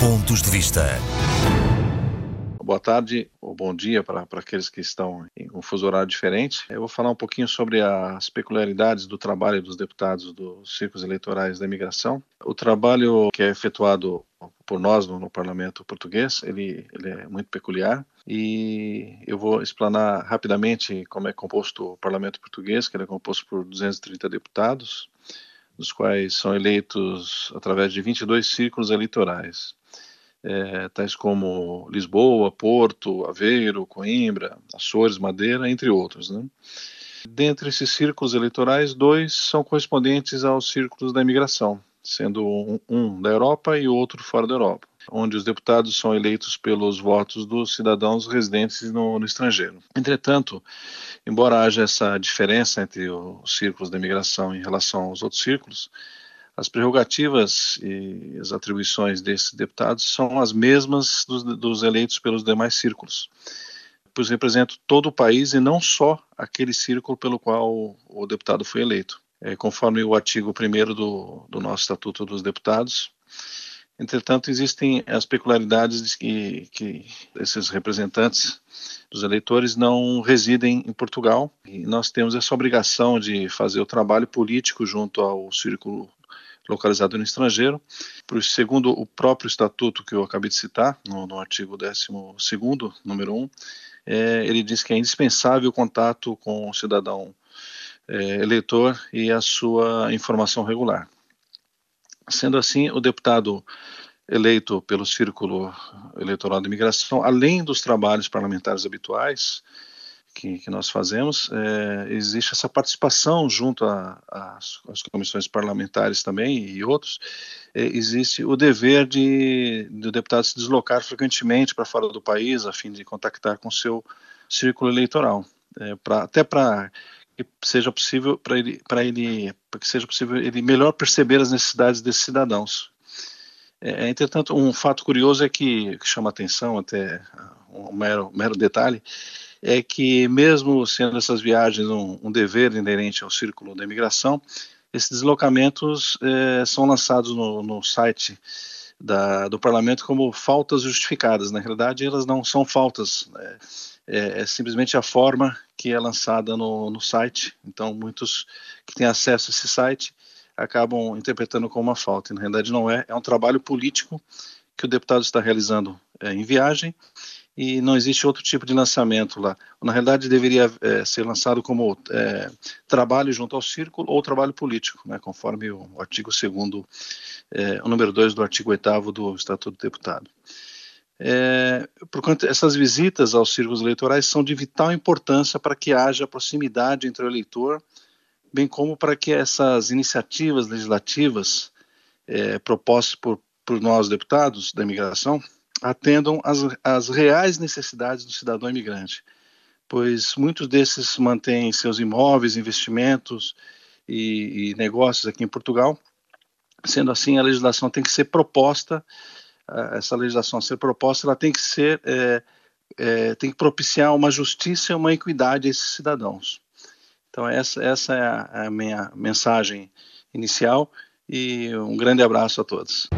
Pontos de Vista. Boa tarde ou bom dia para aqueles que estão em um fuso horário diferente. Eu vou falar um pouquinho sobre as peculiaridades do trabalho dos deputados dos círculos eleitorais da imigração. O trabalho que é efetuado por nós no, no parlamento português, ele, ele, é muito peculiar e eu vou explanar rapidamente como é composto o parlamento português, que ele é composto por 230 deputados, dos quais são eleitos através de 22 círculos eleitorais é, tais como Lisboa, Porto, Aveiro, Coimbra, Açores, Madeira, entre outros. Né? Dentre esses círculos eleitorais, dois são correspondentes aos círculos da imigração, sendo um, um da Europa e outro fora da Europa, onde os deputados são eleitos pelos votos dos cidadãos residentes no, no estrangeiro. Entretanto, embora haja essa diferença entre os círculos da imigração em relação aos outros círculos, as prerrogativas e as atribuições desses deputados são as mesmas dos, dos eleitos pelos demais círculos, pois representam todo o país e não só aquele círculo pelo qual o deputado foi eleito. É, conforme o artigo 1 do, do nosso Estatuto dos Deputados, Entretanto, existem as peculiaridades de que, que, esses representantes dos eleitores não residem em Portugal e nós temos essa obrigação de fazer o trabalho político junto ao círculo localizado no estrangeiro, pois, segundo o próprio estatuto que eu acabei de citar, no, no artigo 12, número 1, é, ele diz que é indispensável o contato com o cidadão é, eleitor e a sua informação regular. Sendo assim, o deputado eleito pelo Círculo Eleitoral de Imigração, além dos trabalhos parlamentares habituais, que, que nós fazemos, é, existe essa participação junto às comissões parlamentares também e outros, é, existe o dever de, do deputado se deslocar frequentemente para fora do país a fim de contactar com seu círculo eleitoral, é, pra, até para que seja possível para ele, para ele, que seja possível ele melhor perceber as necessidades desses cidadãos. É, entretanto, um fato curioso é que, que chama atenção, até um mero, mero detalhe, é que, mesmo sendo essas viagens um, um dever inerente ao círculo da imigração, esses deslocamentos é, são lançados no, no site da, do parlamento como faltas justificadas. Na realidade, elas não são faltas, né? é, é, simplesmente a forma que é lançada no, no site. Então, muitos que têm acesso a esse site acabam interpretando como uma falta. Na realidade, não é. É um trabalho político que o deputado está realizando é, em viagem e não existe outro tipo de lançamento lá. Na realidade, deveria é, ser lançado como é, trabalho junto ao círculo ou trabalho político, né, conforme o, artigo 2 é, o número 2 do artigo 8 do Estatuto do Deputado. É, porquanto essas visitas aos círculos eleitorais são de vital importância para que haja proximidade entre o eleitor, bem como para que essas iniciativas legislativas é, propostas por, por nós deputados da imigração atendam às, às reais necessidades do cidadão imigrante, pois muitos desses mantêm seus imóveis, investimentos e, e negócios aqui em Portugal. Sendo assim, a legislação tem que ser proposta, essa legislação ser proposta, ela tem que ser, é, é, tem que propiciar uma justiça e uma equidade a esses cidadãos. Então essa, essa é a, a minha mensagem inicial e um grande abraço a todos.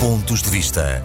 Pontos de Vista.